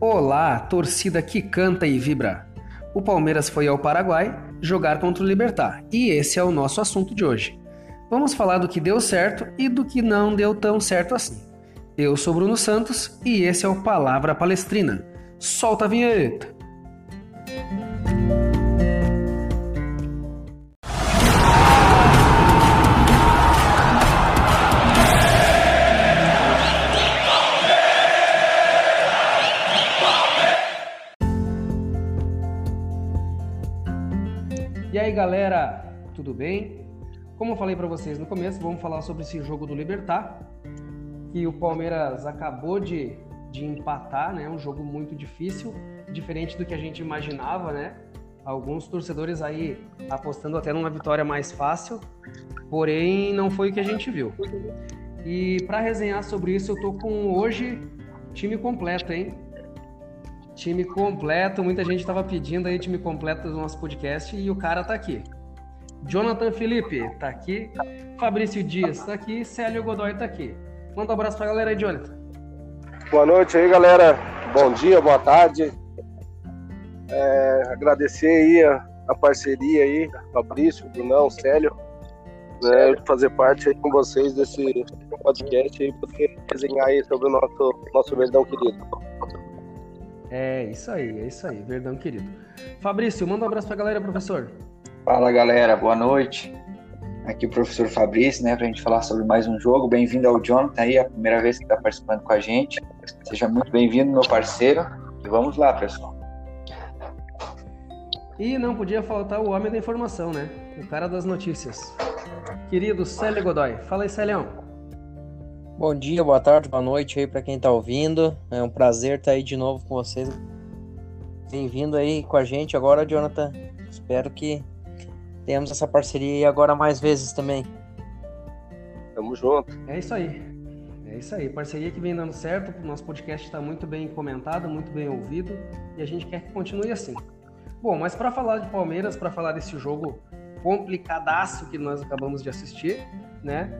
Olá, torcida que canta e vibra. O Palmeiras foi ao Paraguai jogar contra o Libertar e esse é o nosso assunto de hoje. Vamos falar do que deu certo e do que não deu tão certo assim. Eu sou Bruno Santos e esse é o Palavra Palestrina. Solta a vinheta! Galera, tudo bem? Como eu falei para vocês no começo, vamos falar sobre esse jogo do Libertar, que o Palmeiras acabou de, de empatar, né? Um jogo muito difícil, diferente do que a gente imaginava, né? Alguns torcedores aí apostando até numa vitória mais fácil, porém não foi o que a gente viu. E para resenhar sobre isso, eu tô com hoje time completo, hein? Time completo, muita gente estava pedindo aí time completo do nosso podcast e o cara tá aqui. Jonathan Felipe tá aqui, Fabrício Dias tá aqui, Célio Godoy tá aqui. Manda um abraço pra galera aí, Jonathan. Boa noite aí, galera. Bom dia, boa tarde. É, agradecer aí a, a, parceria aí, Fabrício, Brunão, Célio, né, fazer parte aí com vocês desse podcast aí, poder desenhar aí sobre o nosso, nosso verdão querido. É isso aí, é isso aí, verdão querido. Fabrício, manda um abraço pra galera, professor. Fala galera, boa noite. Aqui o professor Fabrício, né, pra gente falar sobre mais um jogo. Bem-vindo ao Jonathan aí, a primeira vez que está participando com a gente. Seja muito bem-vindo, meu parceiro. E vamos lá, pessoal. E não podia faltar o homem da informação, né? O cara das notícias. Querido Célio Godoy. Fala aí, Célião. Bom dia, boa tarde, boa noite aí para quem tá ouvindo. É um prazer estar tá aí de novo com vocês. Bem-vindo aí com a gente agora, Jonathan. Espero que tenhamos essa parceria aí agora mais vezes também. Tamo junto. É isso aí. É isso aí. Parceria que vem dando certo. O nosso podcast está muito bem comentado, muito bem ouvido e a gente quer que continue assim. Bom, mas para falar de Palmeiras, para falar desse jogo complicadaço que nós acabamos de assistir, né?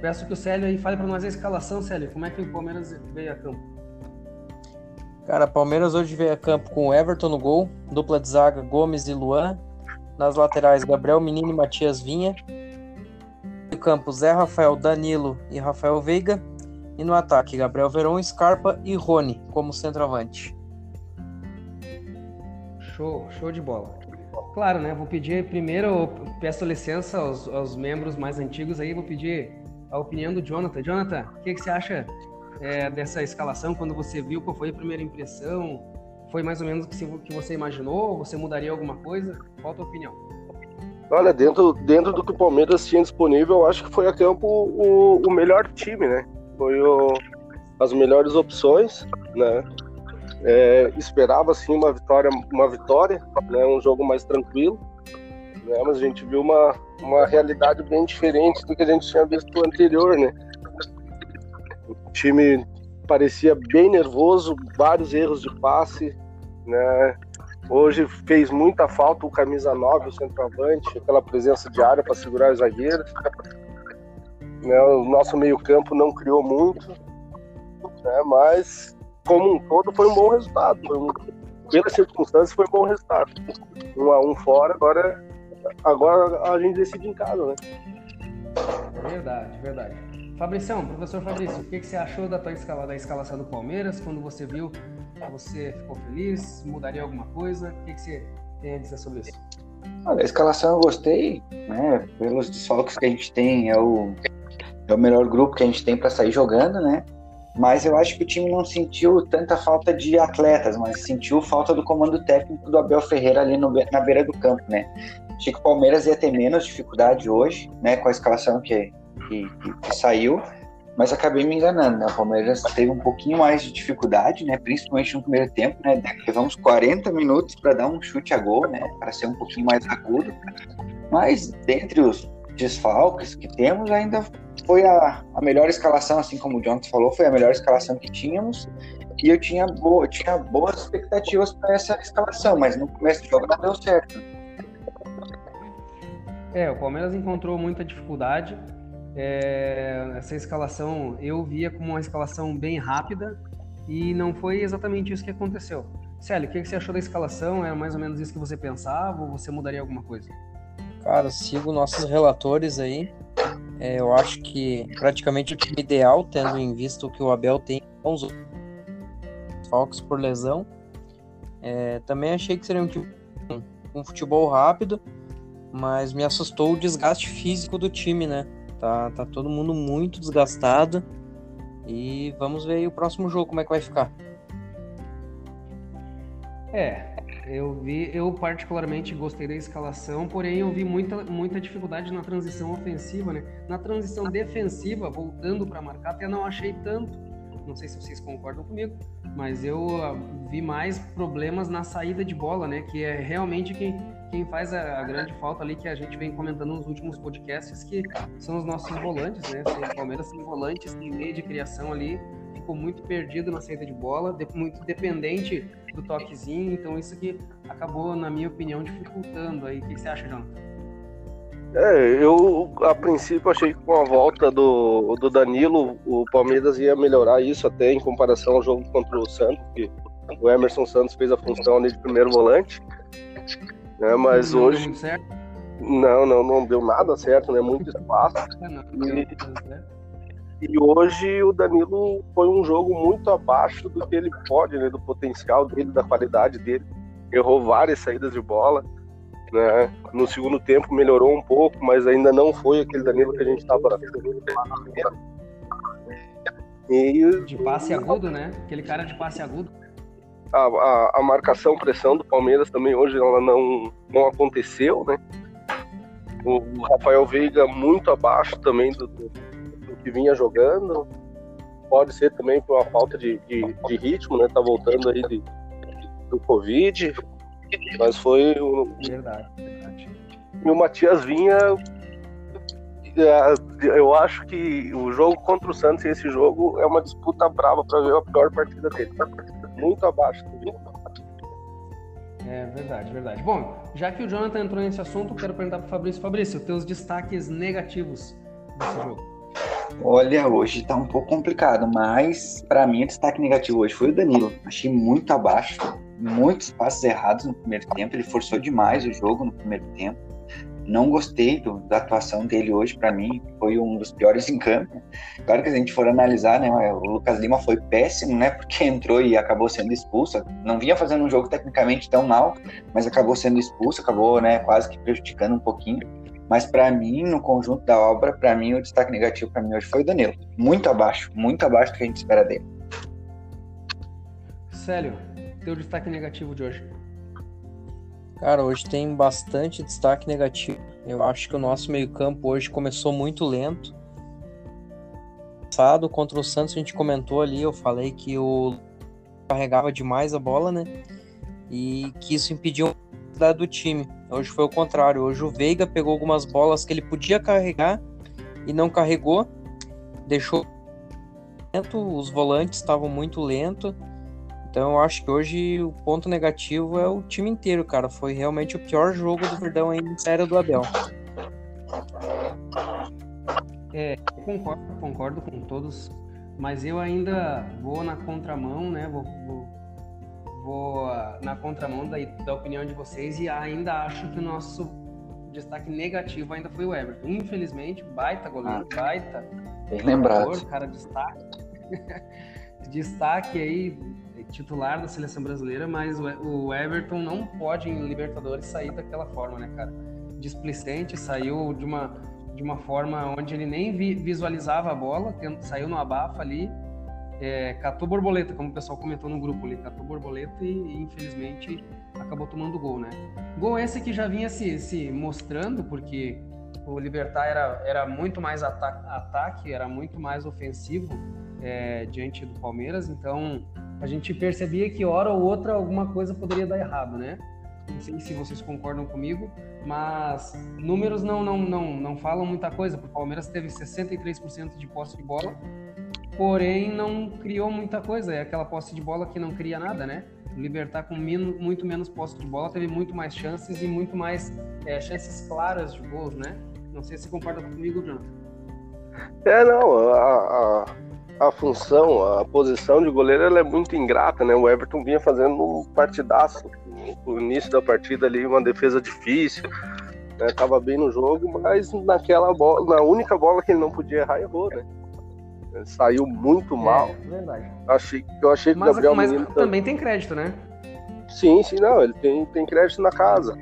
Peço que o Célio aí fale para nós a escalação, Célio. Como é que o Palmeiras veio a campo? Cara, Palmeiras hoje veio a campo com Everton no gol, dupla de zaga Gomes e Luan. Nas laterais, Gabriel Menino e Matias Vinha. No campo, Zé Rafael, Danilo e Rafael Veiga. E no ataque, Gabriel Veron, Scarpa e Rony como centroavante. Show, show de bola. Claro, né? Vou pedir primeiro, peço licença aos, aos membros mais antigos aí, vou pedir a opinião do Jonathan. Jonathan, o que, que você acha é, dessa escalação quando você viu? Qual foi a primeira impressão? Foi mais ou menos o que você imaginou? Você mudaria alguma coisa? Qual a tua opinião? Olha, dentro, dentro do que o Palmeiras tinha disponível, eu acho que foi a campo o, o melhor time, né? Foi o, as melhores opções, né? É, esperava sim uma vitória, uma vitória, né? Um jogo mais tranquilo, né? Mas a gente viu uma, uma realidade bem diferente do que a gente tinha visto anterior, né? O time parecia bem nervoso, vários erros de passe, né? Hoje fez muita falta o camisa 9, o centroavante, aquela presença de área para segurar os zagueiros. Né? O nosso meio-campo não criou muito, né? mas como um todo foi um bom resultado. Foi um, pelas circunstâncias foi um bom resultado. Um a um fora, agora agora a gente decide em casa, né? Verdade, verdade. Fabricião, professor Fabrício, o que, que você achou da tua escala, da escalação do Palmeiras? Quando você viu, você ficou feliz? Mudaria alguma coisa? O que, que você tem a dizer sobre isso? Olha, a escalação eu gostei, né? Pelos desfalques que a gente tem, é o, é o melhor grupo que a gente tem para sair jogando, né? Mas eu acho que o time não sentiu tanta falta de atletas, mas sentiu falta do comando técnico do Abel Ferreira ali no, na beira do campo, né? Achei que o Palmeiras ia ter menos dificuldade hoje, né, com a escalação que, que, que saiu, mas acabei me enganando, né? O Palmeiras teve um pouquinho mais de dificuldade, né? Principalmente no primeiro tempo, né? Levamos 40 minutos para dar um chute a gol, né? Para ser um pouquinho mais agudo. Mas dentre os desfalques que temos, ainda foi a, a melhor escalação, assim como o Jonathan falou, foi a melhor escalação que tínhamos. E eu tinha, boa, tinha boas expectativas para essa escalação, mas no começo do jogo não deu certo. É, o Palmeiras encontrou muita dificuldade. É, essa escalação eu via como uma escalação bem rápida, e não foi exatamente isso que aconteceu. Célio, o que você achou da escalação? Era mais ou menos isso que você pensava ou você mudaria alguma coisa? Cara, sigo nossos relatores aí. É, eu acho que praticamente o time ideal, tendo em vista o que o Abel tem com os Falcos por lesão. É, também achei que seria um time com um futebol rápido, mas me assustou o desgaste físico do time, né? Tá, tá todo mundo muito desgastado. E vamos ver o próximo jogo como é que vai ficar. É, eu vi, eu particularmente gostei da escalação, porém eu vi muita, muita dificuldade na transição ofensiva, né? Na transição defensiva, voltando para marcar, até não achei tanto. Não sei se vocês concordam comigo, mas eu uh, vi mais problemas na saída de bola, né? Que é realmente quem, quem faz a, grande falta ali que a gente vem comentando nos últimos podcasts, que são os nossos volantes, né? O Palmeiras sem volantes, sem meio de criação ali, ficou muito perdido na saída de bola, muito dependente do toquezinho, então isso que acabou, na minha opinião, dificultando aí. O que você acha, Jonathan? É, eu a princípio achei que com a volta do, do Danilo, o Palmeiras ia melhorar isso até em comparação ao jogo contra o Santos, que o Emerson Santos fez a função ali de primeiro volante. Né, mas não hoje. Não, não, não deu nada certo, né? Muito espaço. e, e hoje o Danilo foi um jogo muito abaixo do que ele pode, né? Do potencial dele, da qualidade dele. Errou várias saídas de bola. Né? No segundo tempo melhorou um pouco, mas ainda não foi aquele Danilo que a gente estava e de passe agudo, né? Aquele cara de passe agudo. A, a, a, marcação, pressão do Palmeiras também hoje ela não, não aconteceu, né? O Rafael Veiga muito abaixo também do, do, do que vinha jogando. Pode ser também por uma falta de, de, de ritmo, né? Tá voltando aí de, do Covid. Mas foi o. Verdade, verdade. E o Matias Vinha. É, eu acho que o jogo contra o Santos e esse jogo é uma disputa brava para ver a pior partida dele. Muito abaixo do Vinha. É verdade, verdade. Bom, já que o Jonathan entrou nesse assunto, eu quero perguntar para o Fabrício. Fabrício, teus destaques negativos desse jogo. Olha, hoje tá um pouco complicado, mas para mim o destaque negativo hoje foi o Danilo. Achei muito abaixo muitos passos errados no primeiro tempo, ele forçou demais o jogo no primeiro tempo. Não gostei do, da atuação dele hoje, para mim, foi um dos piores em campo. Claro que se a gente for analisar, né, o Lucas Lima foi péssimo, né, porque entrou e acabou sendo expulso. Não vinha fazendo um jogo tecnicamente tão mal, mas acabou sendo expulso, acabou, né, quase que prejudicando um pouquinho. Mas para mim, no conjunto da obra, para mim o destaque negativo para mim hoje foi o Danilo. Muito abaixo, muito abaixo do que a gente espera dele. Célio, teu destaque negativo de hoje? Cara, hoje tem bastante destaque negativo. Eu acho que o nosso meio-campo hoje começou muito lento. Passado contra o Santos, a gente comentou ali, eu falei que o carregava demais a bola, né? E que isso impediu a do time. Hoje foi o contrário. Hoje o Veiga pegou algumas bolas que ele podia carregar e não carregou. Deixou os volantes estavam muito lentos então eu acho que hoje o ponto negativo é o time inteiro, cara. Foi realmente o pior jogo do Verdão aí em série do Abel. É, concordo, concordo com todos, mas eu ainda vou na contramão, né? Vou, vou, vou uh, na contramão da, da opinião de vocês e ainda acho que o nosso destaque negativo ainda foi o Everton. Infelizmente, baita goleiro, ah, baita. Bem lembrado. Cara, destaque. destaque aí titular da seleção brasileira, mas o Everton não pode em Libertadores sair daquela forma, né, cara? Displicente, saiu de uma, de uma forma onde ele nem vi, visualizava a bola, saiu no abafa ali, é, catou borboleta, como o pessoal comentou no grupo ali, catou borboleta e, e infelizmente acabou tomando gol, né? Gol esse que já vinha se, se mostrando, porque o Libertar era, era muito mais ata ataque, era muito mais ofensivo é, diante do Palmeiras, então a gente percebia que hora ou outra alguma coisa poderia dar errado, né? Não sei se vocês concordam comigo, mas números não não não, não falam muita coisa. O Palmeiras teve 63% de posse de bola, porém não criou muita coisa. É aquela posse de bola que não cria nada, né? O Libertar com muito menos posse de bola teve muito mais chances e muito mais é, chances claras de gols, né? Não sei se concorda comigo, Jonathan. É, não. A, a a função, a posição de goleiro ela é muito ingrata, né? O Everton vinha fazendo um partidaço no início da partida ali, uma defesa difícil, né? Tava bem no jogo, mas naquela bola, na única bola que ele não podia errar, errou, né? Ele saiu muito mal. É, verdade. Achei, eu achei que o Gabriel mas Menino também tem crédito, né? Sim, sim, não, ele tem, tem crédito na casa,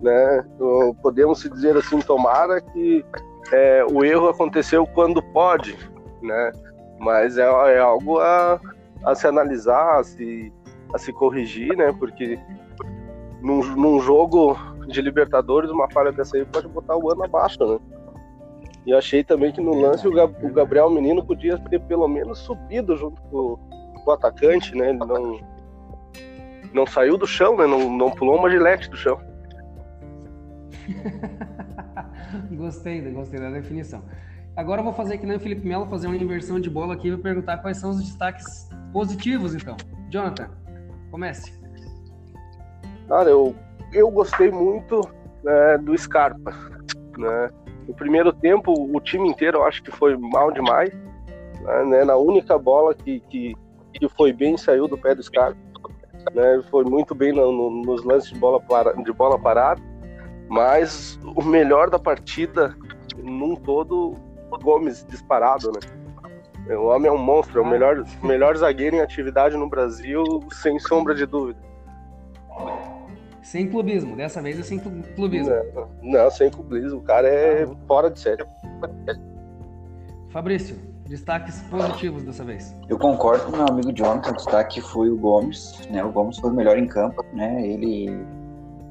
né? Então, Podemos se dizer assim, tomara que é, o erro aconteceu quando pode, né? Mas é, é algo a, a se analisar, a se, a se corrigir, né? Porque num, num jogo de Libertadores, uma falha dessa aí pode botar o ano abaixo, né? E achei também que no lance o, o Gabriel Menino podia ter pelo menos subido junto com, com o atacante, né? Ele não, não saiu do chão, né? Não, não pulou uma gilete do chão. gostei, gostei da definição. Agora eu vou fazer que nem o Felipe Melo, fazer uma inversão de bola aqui e vou perguntar quais são os destaques positivos, então. Jonathan, comece. Cara, eu, eu gostei muito né, do Scarpa. Né? No primeiro tempo, o time inteiro eu acho que foi mal demais. Né? Na única bola que, que, que foi bem, saiu do pé do Scarpa. Né? Foi muito bem no- no- nos lances de bola, para, de bola parada. Mas o melhor da partida, num todo, Gomes disparado, né? O homem é um monstro, é o melhor, melhor zagueiro em atividade no Brasil, sem sombra de dúvida. Sem clubismo, dessa vez é sem clu- clubismo. Não, não, sem clubismo. O cara é fora de série. Fabrício, destaques positivos dessa vez. Eu concordo com o meu amigo Jonathan, o destaque foi o Gomes, né? O Gomes foi o melhor em campo, né? Ele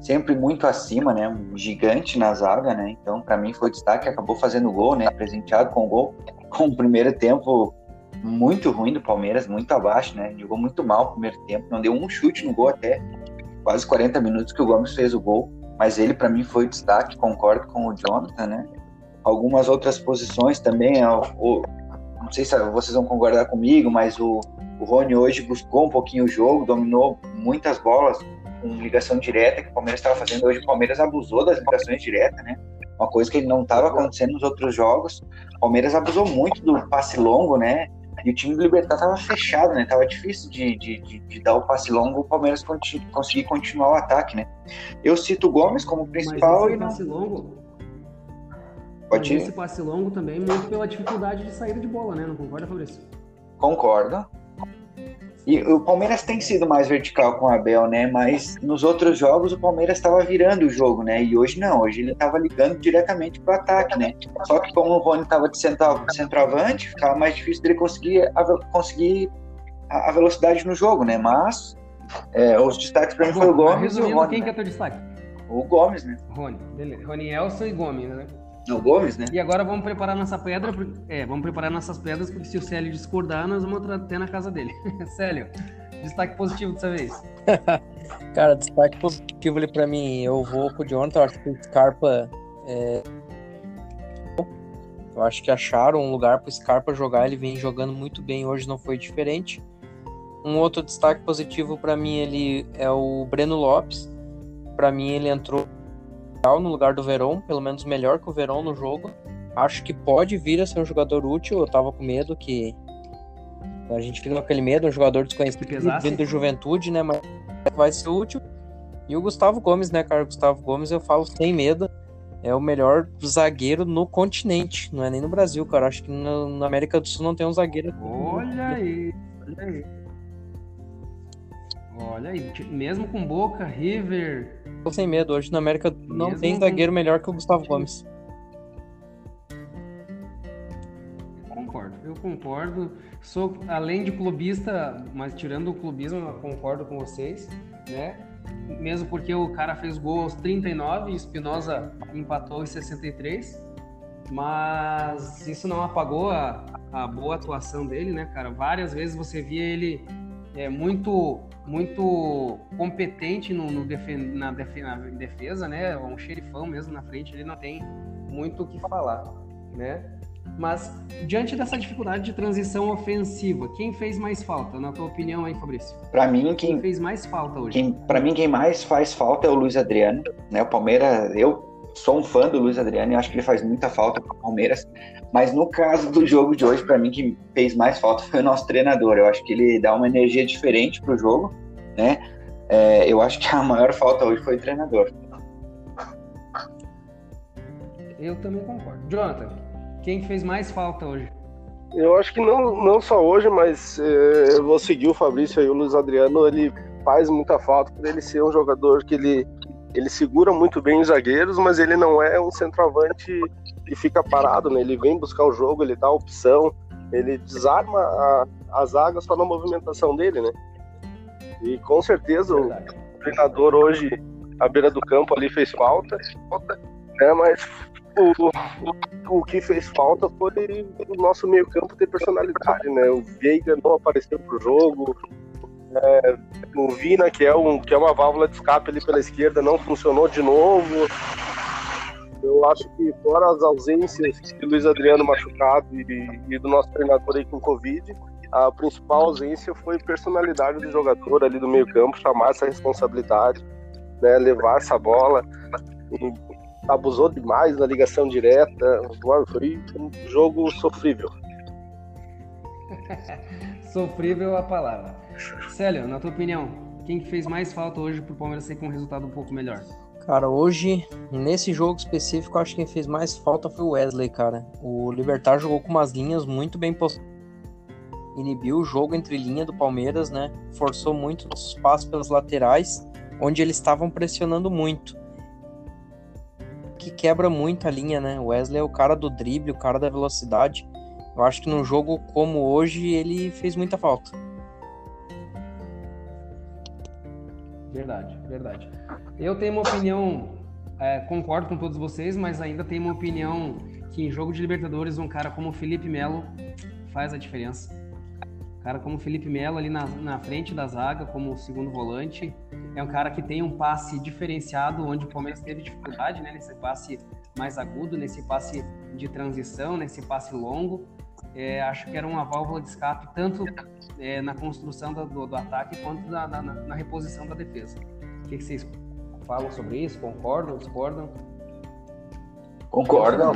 sempre muito acima, né? Um gigante na zaga, né? Então, para mim foi destaque, acabou fazendo gol, né? Presenteado com o gol, com o primeiro tempo muito ruim do Palmeiras, muito abaixo, né? Jogou muito mal o primeiro tempo, não deu um chute no gol até quase 40 minutos que o Gomes fez o gol, mas ele para mim foi destaque, concordo com o Jonathan, né? Algumas outras posições também, ó, o, não sei se vocês vão concordar comigo, mas o, o Rony hoje buscou um pouquinho o jogo, dominou muitas bolas com ligação direta que o Palmeiras estava fazendo. Hoje o Palmeiras abusou das ligações diretas, né? Uma coisa que não estava acontecendo nos outros jogos. O Palmeiras abusou muito do passe longo, né? E o time do Libertar estava fechado, né? Tava difícil de, de, de, de dar o passe longo, o Palmeiras conti- conseguir continuar o ataque, né? Eu cito o Gomes como principal Mas e esse não... passe longo, Pode ir? esse passe longo também muito pela dificuldade de saída de bola, né? Não concorda, Fabrício? Concordo. E o Palmeiras tem sido mais vertical com o Abel, né? Mas nos outros jogos o Palmeiras estava virando o jogo, né? E hoje não, hoje ele estava ligando diretamente pro ataque, né? Só que como o Rony estava de central, centroavante, ficava mais difícil dele conseguir a, conseguir a, a velocidade no jogo, né? Mas é, os destaques para mim foi o Gomes e o Resumindo, Rony. quem que né? é teu destaque? O Gomes, né? Rony, beleza. Rony Elson e Gomes, né? O Gomes, né? E agora vamos preparar nossa pedra, porque- é, vamos preparar nossas pedras, porque se o Célio discordar, nós vamos até na casa dele. Célio, destaque positivo dessa vez. Cara, destaque positivo ali pra mim, eu vou com o Jonathan, eu acho que o Scarpa é... Eu acho que acharam um lugar pro Scarpa jogar, ele vem jogando muito bem, hoje não foi diferente. Um outro destaque positivo pra mim ele é o Breno Lopes. Pra mim ele entrou no lugar do Verón, pelo menos melhor que o Verón no jogo. Acho que pode vir a ser um jogador útil, eu tava com medo que a gente fica com aquele medo, um jogador desconhecido vindo do Juventude, né, mas vai ser útil. E o Gustavo Gomes, né, cara? O Gustavo Gomes, eu falo sem medo, é o melhor zagueiro no continente, não é nem no Brasil, cara. Acho que no- na América do Sul não tem um zagueiro. Olha aí, olha aí. Olha aí, mesmo com Boca, River, Tô sem medo, hoje na América não Mesmo tem com- zagueiro melhor que o Gustavo Gomes. concordo. Eu concordo. Sou, além de clubista, mas tirando o clubismo, eu concordo com vocês, né? Mesmo porque o cara fez gol aos 39 e Espinosa empatou em 63. Mas isso não apagou a, a boa atuação dele, né, cara? Várias vezes você via ele é, muito muito competente no, no defen- na, na defesa, né? Um xerifão mesmo na frente, ele não tem muito o que falar, né? Mas diante dessa dificuldade de transição ofensiva, quem fez mais falta, na tua opinião aí, Fabrício? Para mim, Quem quem fez mais falta hoje? Para mim, quem mais faz falta é o Luiz Adriano, né? O Palmeiras, eu sou um fã do Luiz Adriano e acho que ele faz muita falta para o Palmeiras. Mas no caso do jogo de hoje, para mim, que fez mais falta foi o nosso treinador. Eu acho que ele dá uma energia diferente para o jogo, né? É, eu acho que a maior falta hoje foi o treinador. Eu também concordo. Jonathan, quem fez mais falta hoje? Eu acho que não, não só hoje, mas é, eu vou seguir o Fabrício aí, o Luiz Adriano, ele faz muita falta por ele ser um jogador que ele, ele segura muito bem os zagueiros, mas ele não é um centroavante que fica parado, né? Ele vem buscar o jogo, ele dá opção, ele desarma a, a zaga só na movimentação dele, né? E com certeza o treinador hoje, à beira do campo ali, fez falta, né? Mas o, o, o que fez falta foi o nosso meio campo ter personalidade, né? O Veiga não apareceu pro jogo, é, o Vina, que é, um, que é uma válvula de escape ali pela esquerda, não funcionou de novo. Eu acho que fora as ausências de Luiz Adriano machucado e, e do nosso treinador aí com Covid, a principal ausência foi personalidade do jogador ali do meio campo, chamar essa responsabilidade, né, levar essa bola. Abusou demais na ligação direta. Foi um jogo sofrível. sofrível a palavra. Célio, na tua opinião, quem fez mais falta hoje pro Palmeiras ser com um resultado um pouco melhor? Cara, hoje, nesse jogo específico, acho que quem fez mais falta foi o Wesley, cara. O Libertar jogou com umas linhas muito bem postadas. Inibiu o jogo entre linha do Palmeiras, né? Forçou muito os espaços pelas laterais, onde eles estavam pressionando muito. Que quebra muito a linha, né? O Wesley é o cara do drible, o cara da velocidade. Eu acho que num jogo como hoje ele fez muita falta. Verdade, verdade. Eu tenho uma opinião, é, concordo com todos vocês, mas ainda tenho uma opinião que em jogo de Libertadores um cara como o Felipe Melo faz a diferença. Um cara como o Felipe Melo ali na, na frente da zaga, como segundo volante, é um cara que tem um passe diferenciado, onde o Palmeiras teve dificuldade, né, nesse passe mais agudo, nesse passe de transição, nesse passe longo. É, acho que era uma válvula de escape tanto é, na construção do, do, do, ataque quanto na, na, na, reposição da defesa. O que, que, vocês falam sobre isso? Concordam? Discordam? Concordam.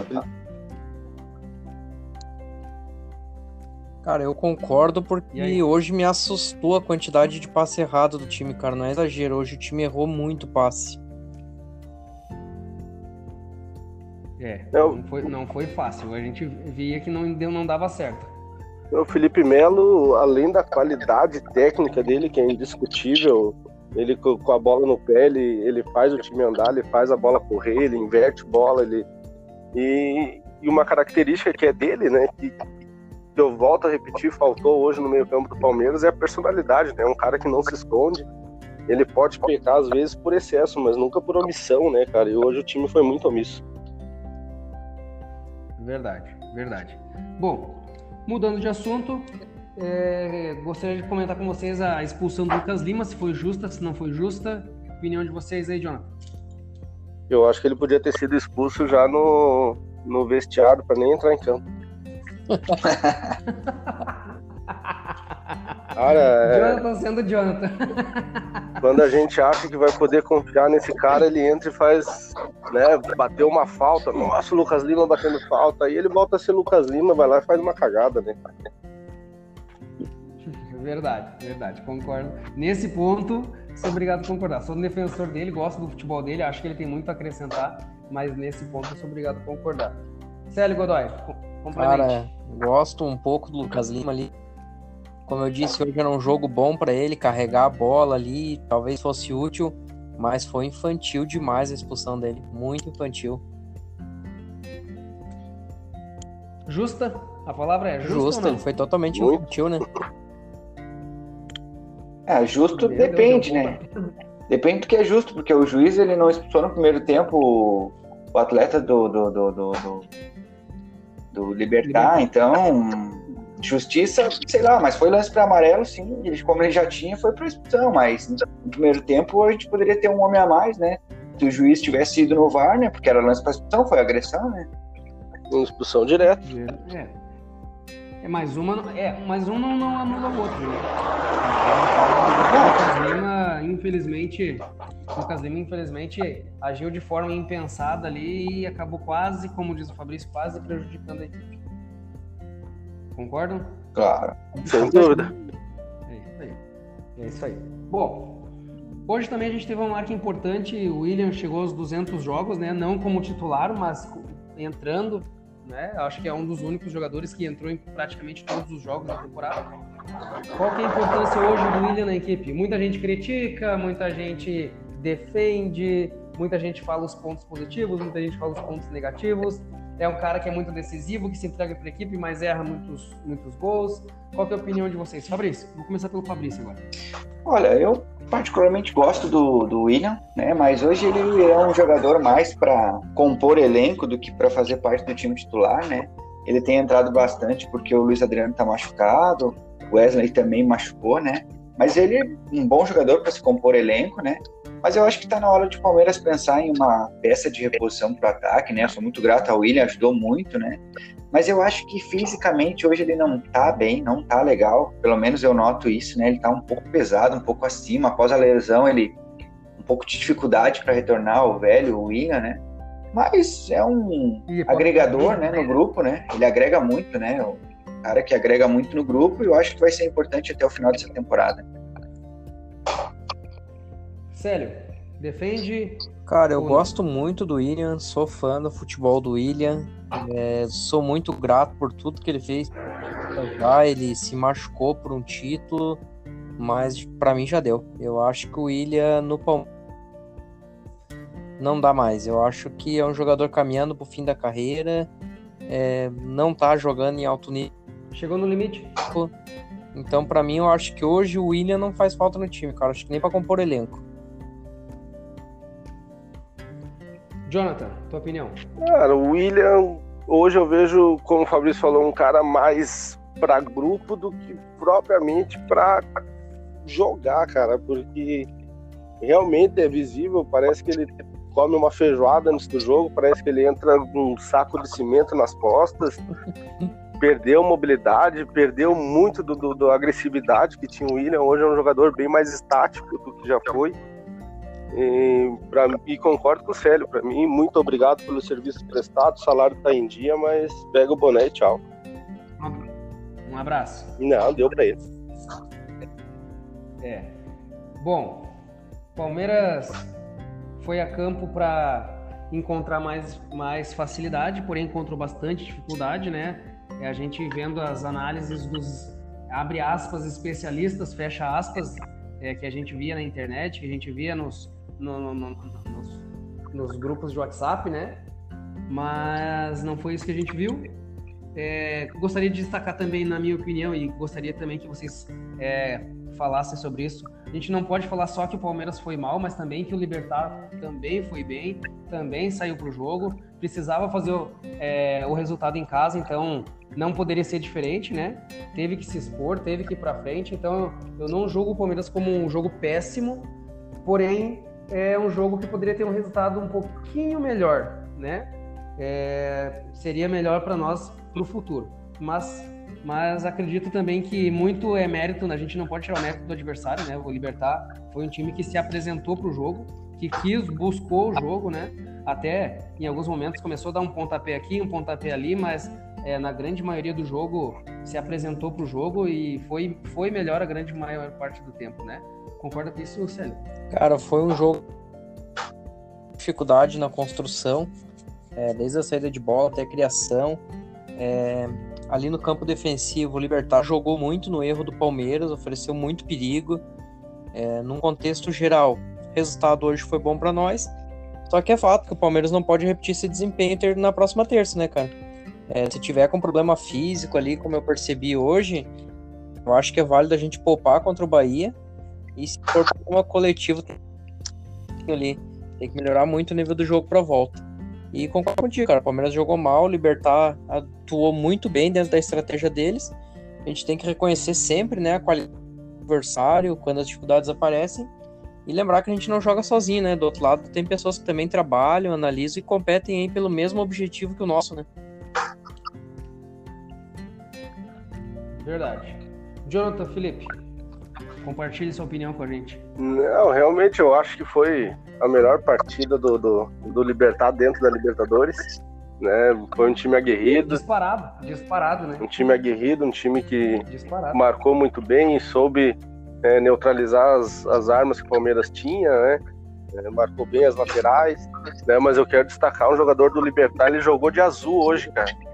Cara, eu concordo porque hoje me assustou a quantidade de passe errado do time, cara. Não é exagero, hoje o time errou muito passe. É, não foi, não foi fácil. A gente via que não, deu, não dava certo. O Felipe Melo, além da qualidade técnica dele, que é indiscutível, ele com a bola no pé, ele, ele faz o time andar, ele faz a bola correr, ele inverte bola, ele e, e uma característica que é dele, né, que, que eu volto a repetir, faltou hoje no meio-campo do Palmeiras é a personalidade, né? É um cara que não se esconde. Ele pode pecar às vezes por excesso, mas nunca por omissão, né, cara? E hoje o time foi muito omisso. Verdade, verdade. Bom, mudando de assunto, é, gostaria de comentar com vocês a expulsão do Lucas Lima, se foi justa, se não foi justa. Opinião de vocês aí, Jonathan. Eu acho que ele podia ter sido expulso já no, no vestiário para nem entrar em campo. Cara, é... Jonathan sendo Jonathan. Quando a gente acha que vai poder confiar nesse cara, ele entra e faz, né, bateu uma falta. Nossa, o Lucas Lima batendo falta. Aí ele volta a ser Lucas Lima, vai lá e faz uma cagada, né? Verdade, verdade, concordo. Nesse ponto, sou obrigado a concordar. Sou um defensor dele, gosto do futebol dele, acho que ele tem muito a acrescentar, mas nesse ponto eu sou obrigado a concordar. Célio Godoy, complemente. Cara, gosto um pouco do Lucas Lima ali. Como eu disse, hoje era um jogo bom para ele carregar a bola ali, talvez fosse útil, mas foi infantil demais a expulsão dele, muito infantil. Justa? A palavra é justa. Justa, ele foi totalmente infantil, né? É, justo depende, né? Depende do que é justo, porque o juiz ele não expulsou no primeiro tempo o atleta do, do, do, do, do, do Libertar, então justiça, sei lá, mas foi lance para amarelo, sim. Ele, como ele já tinha, foi para expulsão. Mas no primeiro tempo a gente poderia ter um homem a mais, né? Se o juiz tivesse ido no VAR, né? Porque era lance para expulsão, foi agressão, né? Expulsão direta. É. É mais uma, é, mais um não, não anula o outro, né? O Lima, infelizmente, Lucas Lima, infelizmente, agiu de forma impensada ali e acabou quase, como diz o Fabrício, quase prejudicando a equipe. Concordam? Claro. Sem dúvida. É isso aí. É isso aí. Bom, hoje também a gente teve uma marca importante. O William chegou aos 200 jogos, né? Não como titular, mas entrando. Né? Acho que é um dos únicos jogadores que entrou em praticamente todos os jogos da temporada. Qual que é a importância hoje do William na equipe? Muita gente critica, muita gente defende, muita gente fala os pontos positivos, muita gente fala os pontos negativos. É um cara que é muito decisivo, que se entrega para a equipe, mas erra muitos, muitos gols. Qual é a opinião de vocês? Fabrício, vou começar pelo Fabrício agora. Olha, eu particularmente gosto do, do William, né? Mas hoje ele é um jogador mais para compor elenco do que para fazer parte do time titular, né? Ele tem entrado bastante porque o Luiz Adriano está machucado, o Wesley também machucou, né? Mas ele é um bom jogador para se compor elenco, né? Mas eu acho que está na hora de o Palmeiras pensar em uma peça de reposição para o ataque, né? Eu sou muito grato ao William, ajudou muito, né? Mas eu acho que fisicamente hoje ele não está bem, não está legal. Pelo menos eu noto isso, né? Ele está um pouco pesado, um pouco acima. Após a lesão, ele um pouco de dificuldade para retornar ao velho o William, né? Mas é um agregador, né, no grupo, né? Ele agrega muito, né? O cara que agrega muito no grupo e eu acho que vai ser importante até o final dessa temporada. Célio, defende. Cara, eu Ou gosto muito do William, sou fã do futebol do William, é, sou muito grato por tudo que ele fez. Já ele se machucou por um título, mas pra mim já deu. Eu acho que o William no Palmeiras não dá mais. Eu acho que é um jogador caminhando pro fim da carreira, é, não tá jogando em alto nível. Chegou no limite? Então, pra mim, eu acho que hoje o William não faz falta no time, cara. Acho que nem pra compor elenco. Jonathan, tua opinião? Cara, o William, hoje eu vejo, como o Fabrício falou, um cara mais para grupo do que propriamente para jogar, cara, porque realmente é visível, parece que ele come uma feijoada antes do jogo, parece que ele entra com um saco de cimento nas costas, perdeu mobilidade, perdeu muito do, do, do agressividade que tinha o William, hoje é um jogador bem mais estático do que já foi. E, pra, e concordo com o Célio, para mim, muito obrigado pelo serviço prestado, o salário tá em dia, mas pega o boné e tchau. Um abraço. Não, deu para ele. É. Bom, Palmeiras foi a campo para encontrar mais, mais facilidade, porém encontrou bastante dificuldade, né? É a gente vendo as análises dos abre aspas especialistas, fecha aspas, é, que a gente via na internet, que a gente via nos, no- no- no- nos, nos grupos de WhatsApp, né? Mas não foi isso que a gente viu. É, gostaria de destacar também, na minha opinião, e gostaria também que vocês é, falassem sobre isso. A gente não pode falar só que o Palmeiras foi mal, mas também que o Libertar também foi bem, também saiu para o jogo. Precisava fazer o, é, o resultado em casa, então não poderia ser diferente, né? Teve que se expor, teve que ir para frente. Então eu não julgo o Palmeiras como um jogo péssimo, porém é um jogo que poderia ter um resultado um pouquinho melhor, né? É, seria melhor para nós para o futuro. Mas, mas acredito também que muito é mérito, né? a gente não pode tirar o mérito do adversário, né? O Libertar foi um time que se apresentou para o jogo, que quis, buscou o jogo, né? Até em alguns momentos começou a dar um pontapé aqui, um pontapé ali, mas é, na grande maioria do jogo se apresentou para o jogo e foi, foi melhor a grande maior parte do tempo, né? Concorda com isso, Célio? Cara, foi um jogo dificuldade na construção, é, desde a saída de bola até a criação. É, ali no campo defensivo, o Libertar jogou muito no erro do Palmeiras, ofereceu muito perigo. É, num contexto geral, o resultado hoje foi bom para nós. Só que é fato que o Palmeiras não pode repetir esse desempenho na próxima terça, né, cara? É, se tiver com problema físico ali, como eu percebi hoje, eu acho que é válido a gente poupar contra o Bahia. E se for uma coletiva, ali. Tem que melhorar muito o nível do jogo pra volta. E concordo contigo, cara. O Palmeiras jogou mal, o Libertar atuou muito bem dentro da estratégia deles. A gente tem que reconhecer sempre, né, a qualidade do adversário quando as dificuldades aparecem. E lembrar que a gente não joga sozinho, né? Do outro lado, tem pessoas que também trabalham, analisam e competem aí pelo mesmo objetivo que o nosso, né? Verdade. Jonathan Felipe. Compartilhe sua opinião com a gente. Não, realmente eu acho que foi a melhor partida do, do, do Libertar dentro da Libertadores. Né? Foi um time aguerrido. Disparado, disparado, né? Um time aguerrido, um time que disparado. marcou muito bem e soube é, neutralizar as, as armas que o Palmeiras tinha, né? É, marcou bem as laterais, né? Mas eu quero destacar um jogador do Libertar, ele jogou de azul hoje, cara.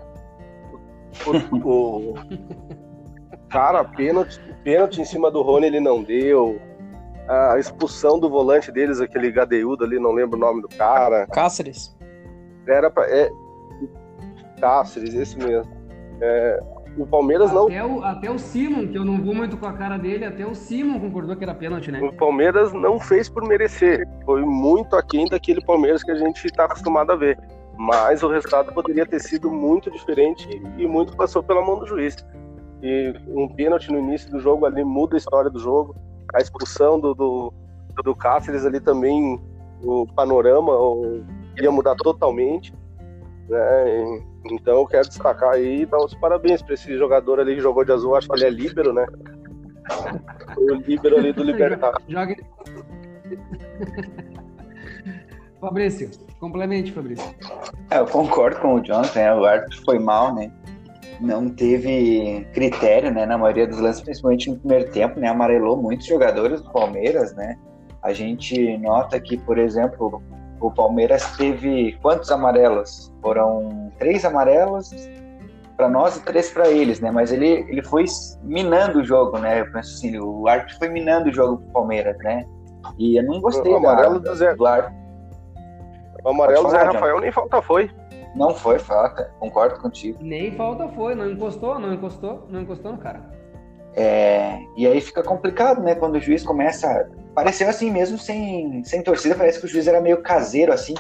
O, o cara, pênalti, pênalti em cima do Rony ele não deu. A expulsão do volante deles, aquele gadeudo ali, não lembro o nome do cara. Cáceres. Era pra, é, Cáceres, esse mesmo. É, o Palmeiras não. Até o, até o Simon, que eu não vou muito com a cara dele, até o Simon concordou que era pênalti, né? O Palmeiras não fez por merecer. Foi muito aquém daquele Palmeiras que a gente está acostumado a ver. Mas o resultado poderia ter sido muito diferente e muito passou pela mão do juiz. E um pênalti no início do jogo ali muda a história do jogo. A expulsão do, do, do Cáceres ali também, o panorama ia mudar totalmente. Né? Então eu quero destacar aí e dar os parabéns para esse jogador ali que jogou de azul, acho que ele é líbero, né? Foi o líbero ali do Libertar. Joga. Fabrício, complemente, Fabrício. É, eu concordo com o Jonathan, né? o árbitro foi mal, né? Não teve critério, né? Na maioria dos lances, principalmente no primeiro tempo, né? Amarelou muitos jogadores do Palmeiras, né? A gente nota que, por exemplo, o Palmeiras teve quantos amarelos? Foram três amarelos para nós e três para eles, né? Mas ele, ele foi minando o jogo, né? Eu penso assim, o árbitro foi minando o jogo pro Palmeiras, né? E eu não gostei o amarelo da, do Zé. do árbitro. O amarelo do Zé Rafael nem falta foi. Não foi falta, concordo contigo. Nem falta foi, não encostou, não encostou, não encostou no cara. É, e aí fica complicado, né? Quando o juiz começa. Pareceu assim mesmo, sem, sem torcida, parece que o juiz era meio caseiro, assim.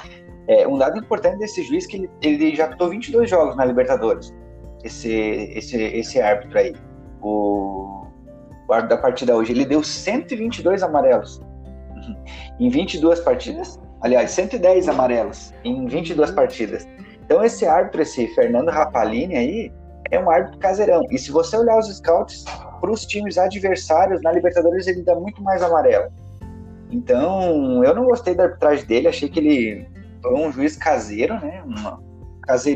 É, um dado importante desse juiz é que ele, ele já apitou 22 jogos na Libertadores. Esse, esse, esse árbitro aí. O, o árbitro da partida hoje. Ele deu 122 amarelos em 22 partidas. Aliás, 110 amarelos em 22 partidas. Então, esse árbitro, esse Fernando Rapalini aí, é um árbitro caseirão. E se você olhar os scouts para os times adversários na Libertadores, ele dá muito mais amarelo. Então, eu não gostei da arbitragem dele, achei que ele foi um juiz caseiro, né? Uma,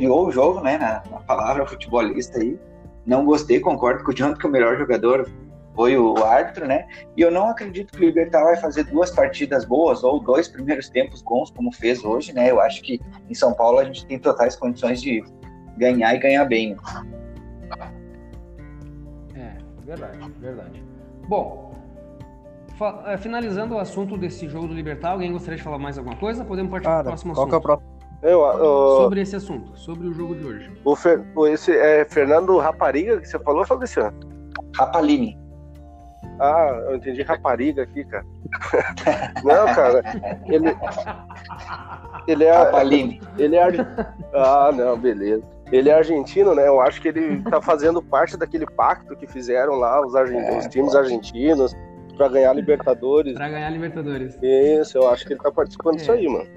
o jogo, né? Na, na, palavra futebolista aí. Não gostei, concordo com o John que o melhor jogador foi o árbitro, né? E eu não acredito que o Libertar vai fazer duas partidas boas ou dois primeiros tempos bons, como fez hoje, né? Eu acho que em São Paulo a gente tem totais condições de ganhar e ganhar bem. Né? Verdade, verdade. Bom, é, finalizando o assunto desse jogo do Libertar, alguém gostaria de falar mais alguma coisa? Podemos partir para o próximo qual assunto. Que é o? Eu, eu, sobre esse assunto, sobre o jogo de hoje. O, Fer, esse é Fernando Rapariga que você falou, Fabrício? Rapalini. Ah, eu entendi rapariga aqui, cara. Não, cara. Ele. Ele é. Rapalini. Ele é. Ah, não, beleza. Ele é argentino, né? Eu acho que ele tá fazendo parte daquele pacto que fizeram lá os, argent... é, os times argentinos para ganhar Libertadores. Para ganhar Libertadores. Isso, eu acho que ele tá participando é. disso aí, mano.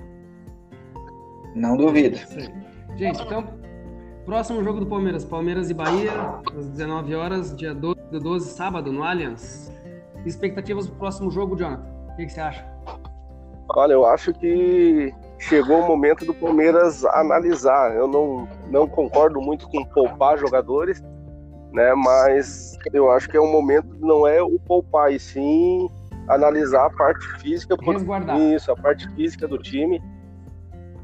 Não duvido. Gente, então, próximo jogo do Palmeiras, Palmeiras e Bahia, às 19 horas, dia 12, 12 sábado, no Allianz. Expectativas pro próximo jogo, Jonathan? O que, que você acha? Olha, eu acho que chegou o momento do Palmeiras analisar. Eu não, não concordo muito com poupar jogadores, né? Mas eu acho que é um momento, não é o poupar, e sim analisar a parte física por isso, a parte física do time,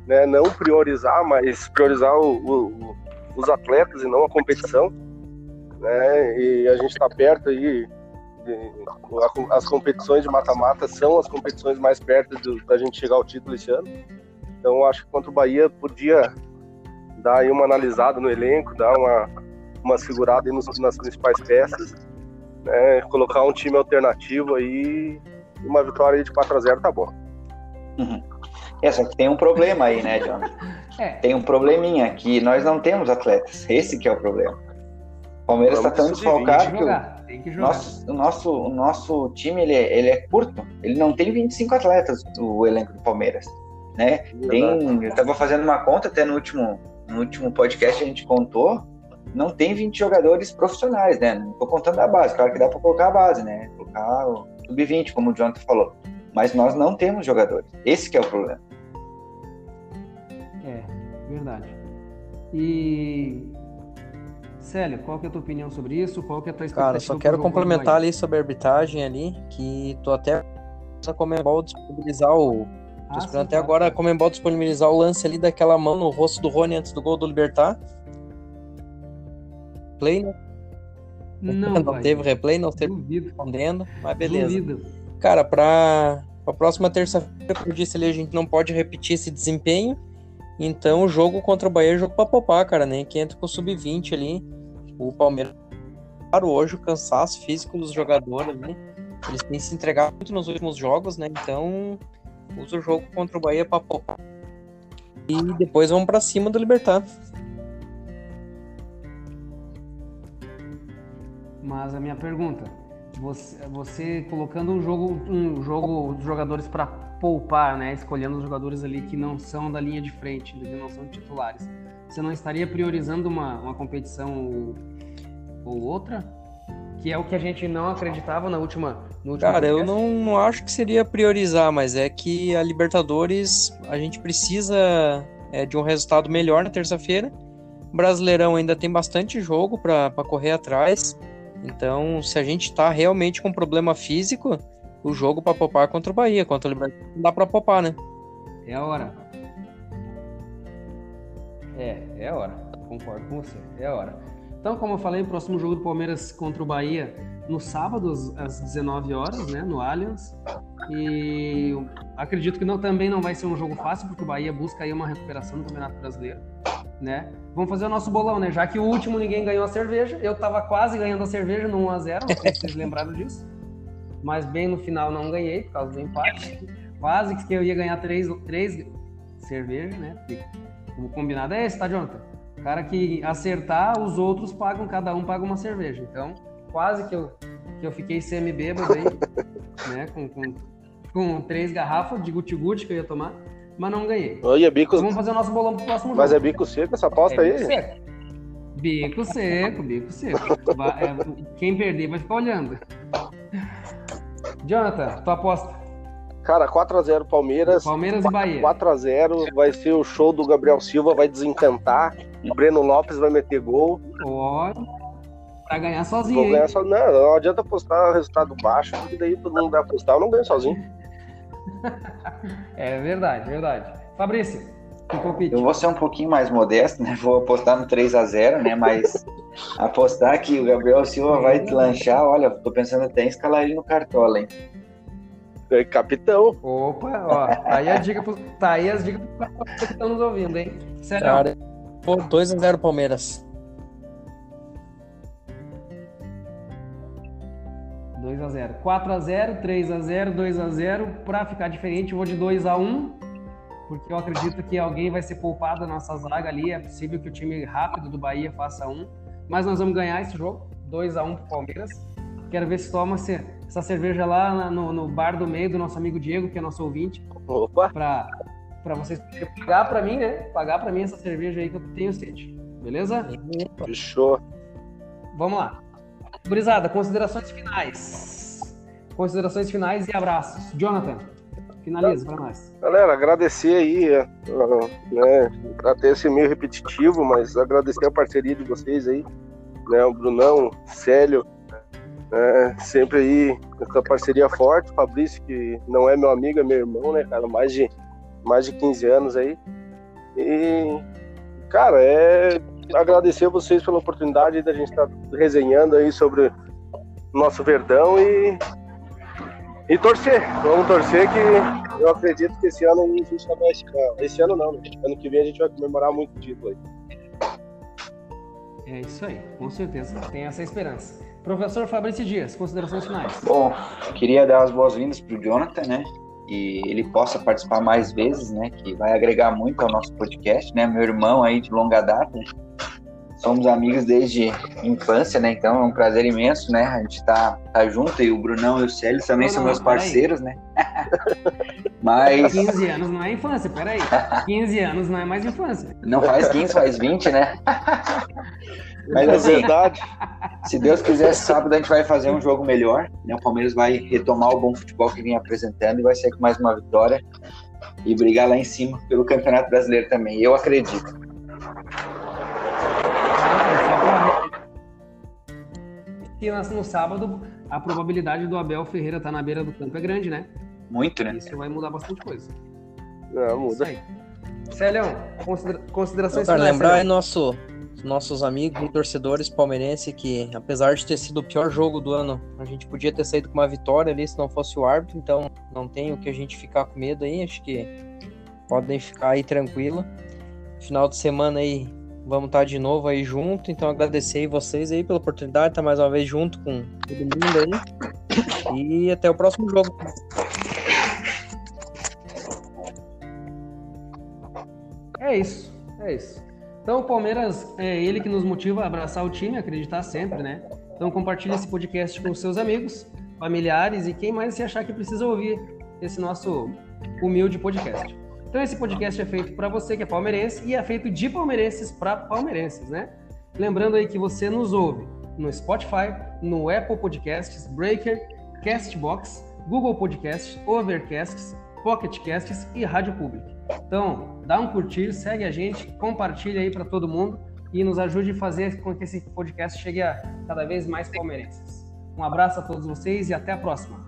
né? Não priorizar, mas priorizar o, o, os atletas e não a competição, né? E a gente está perto aí as competições de mata-mata são as competições mais perto da gente chegar ao título esse ano. Então acho que contra o Bahia podia dar aí uma analisada no elenco, dar uma, uma segurada nos, nas principais peças, né, colocar um time alternativo aí, uma vitória aí de 4 a 0 tá bom. Uhum. É, só que tem um problema aí, né, John? é. Tem um probleminha que nós não temos atletas. Esse que é o problema. O Palmeiras está tão desfalcado que, o nosso, o, nosso, o nosso time ele é, ele é curto. Ele não tem 25 atletas, o elenco do Palmeiras né? Tem, eu estava fazendo uma conta até no último, no último podcast a gente contou não tem 20 jogadores profissionais, né? Não tô contando a base, claro que dá para colocar a base, né? Colocar o sub-20, como o Jonathan falou. Mas nós não temos jogadores. Esse que é o problema. É, verdade. E Célio, qual que é a tua opinião sobre isso? Qual que é a tua expectativa? Cara, só quero complementar ali sobre a arbitragem ali, que tô até a Comembol disponibilizar o Tô ah, esperando até tá. agora a Comembol disponibilizar o lance ali daquela mão no rosto do Rony antes do gol do Libertar. Play, né? Não, não teve replay, não teve Duvido. respondendo, mas beleza. Duvido. Cara, pra, pra próxima terça-feira, como eu disse ali, a gente não pode repetir esse desempenho. Então o jogo contra o Bahia é jogo pra poupar, cara, né? Que entra com o sub-20 ali. O Palmeiras, claro, hoje o cansaço físico dos jogadores ali. Eles têm se entregado muito nos últimos jogos, né? Então usa o jogo contra o Bahia pra poupar. E depois vamos para cima do Libertar. Mas a minha pergunta, você, você colocando um jogo, um jogo dos jogadores para poupar, né, escolhendo os jogadores ali que não são da linha de frente, que não são titulares, você não estaria priorizando uma, uma competição ou, ou outra? Que é o que a gente não acreditava na última. No Cara, podcast. eu não, não acho que seria priorizar, mas é que a Libertadores a gente precisa é, de um resultado melhor na terça-feira. Brasileirão ainda tem bastante jogo para correr atrás. Então, se a gente tá realmente com problema físico, o jogo para popar é contra o Bahia, contra o Libertadores, não dá para popar, né? É a hora. É, é a hora. Concordo com você. É a hora. Então, como eu falei, o próximo jogo do Palmeiras contra o Bahia no sábado às 19 horas, né, no Allianz. E acredito que não, também não vai ser um jogo fácil, porque o Bahia busca aí uma recuperação no Campeonato Brasileiro, né? Vamos fazer o nosso bolão, né? Já que o último ninguém ganhou a cerveja, eu tava quase ganhando a cerveja no 1 a 0, não sei se vocês lembraram disso. Mas bem no final não ganhei por causa do empate. Quase que eu ia ganhar três, três cervejas, né? O combinado é esse, tá, Jonathan? O cara que acertar, os outros pagam, cada um paga uma cerveja. Então, quase que eu, que eu fiquei semi-bêbado aí, né? Com, com, com três garrafas de guti-guti que eu ia tomar, mas não ganhei. Bico... Vamos fazer o nosso bolão pro próximo mas jogo. Mas é bico seco essa aposta é aí? Seco. Bico seco, bico seco. É, quem perder vai ficar olhando. Jonathan, tua aposta? Cara, 4x0 Palmeiras. Palmeiras e Bahia. 4x0 vai ser o show do Gabriel Silva, vai desencantar. O Breno Lopes vai meter gol. Olha. Pra ganhar sozinho. Vou ganhar so... não, não adianta apostar resultado baixo, porque daí todo mundo vai apostar, eu não ganho sozinho. é verdade, verdade. Fabrício, eu vou ser um pouquinho mais modesto, né? Vou apostar no 3 a 0 né? Mas apostar que o Gabriel Silva vai te lanchar, olha, tô pensando até em escalar ele no cartola, hein? É capitão. Opa, ó, tá aí a dica pro, tá aí as dicas que estão nos ouvindo, hein? Sério. Cara, 2x0 Palmeiras. 2x0. 4x0, 3x0, 2x0. Pra ficar diferente, eu vou de 2x1. Porque eu acredito que alguém vai ser poupado na nossa zaga ali. É possível que o time rápido do Bahia faça um. Mas nós vamos ganhar esse jogo. 2x1 pro Palmeiras. Quero ver se toma essa cerveja lá no, no, bar do meio do nosso amigo Diego, que é nosso ouvinte. Opa! Pra, pra vocês pagar pra mim, né? Pagar pra mim essa cerveja aí que eu tenho sede. Beleza? Fechou. Vamos lá. Brisada, considerações finais. Considerações finais e abraços. Jonathan, finaliza para nós. Galera, agradecer aí, é, né, para ter esse meio repetitivo, mas agradecer a parceria de vocês aí, né, o Brunão, Célio, é, sempre aí essa parceria forte, o Fabrício, que não é meu amigo, é meu irmão, né, cara? Mais de, mais de 15 anos aí. E, cara, é agradecer a vocês pela oportunidade da gente estar resenhando aí sobre nosso Verdão e, e torcer. Vamos torcer que eu acredito que esse ano a gente vai. Esse ano não, né? ano que vem a gente vai comemorar muito título aí. É isso aí, com certeza. Tem essa esperança. Professor Fabrício Dias, considerações finais. Bom, queria dar as boas-vindas para o Jonathan, né? E ele possa participar mais vezes, né? Que vai agregar muito ao nosso podcast, né? Meu irmão aí de longa data. Somos amigos desde infância, né? Então é um prazer imenso, né? A gente tá, tá junto e o Brunão e o Célio também não, são não, meus parceiros, aí. né? Mas. 15 anos não é infância, peraí. 15 anos não é mais infância. Não faz 15, faz 20, né? Mas assim, verdade. se Deus quiser, sábado a gente vai fazer um jogo melhor. Né? O Palmeiras vai retomar o bom futebol que vinha apresentando e vai sair com mais uma vitória e brigar lá em cima pelo Campeonato Brasileiro também. Eu acredito. E no sábado, a probabilidade do Abel Ferreira estar tá na beira do campo é grande, né? Muito, né? Isso vai mudar bastante coisa. Não, muda. Célio, considera considerações Para lembrar é nosso, nossos amigos e torcedores palmeirenses que, apesar de ter sido o pior jogo do ano, a gente podia ter saído com uma vitória ali se não fosse o árbitro, então não tem o que a gente ficar com medo aí, acho que podem ficar aí tranquilo. Final de semana aí vamos estar de novo aí junto, então agradecer aí vocês aí pela oportunidade de estar mais uma vez junto com todo mundo aí. E até o próximo jogo. É isso, é isso. Então o Palmeiras é ele que nos motiva a abraçar o time, acreditar sempre, né? Então compartilhe esse podcast com seus amigos, familiares e quem mais se achar que precisa ouvir esse nosso humilde podcast. Então esse podcast é feito para você que é palmeirense e é feito de palmeirenses para palmeirenses, né? Lembrando aí que você nos ouve no Spotify, no Apple Podcasts, Breaker, Castbox, Google Podcasts, Overcasts, Pocket Casts e Rádio Pública. Então, dá um curtir, segue a gente, compartilha aí para todo mundo e nos ajude a fazer com que esse podcast chegue a cada vez mais palmeirenses. Um abraço a todos vocês e até a próxima.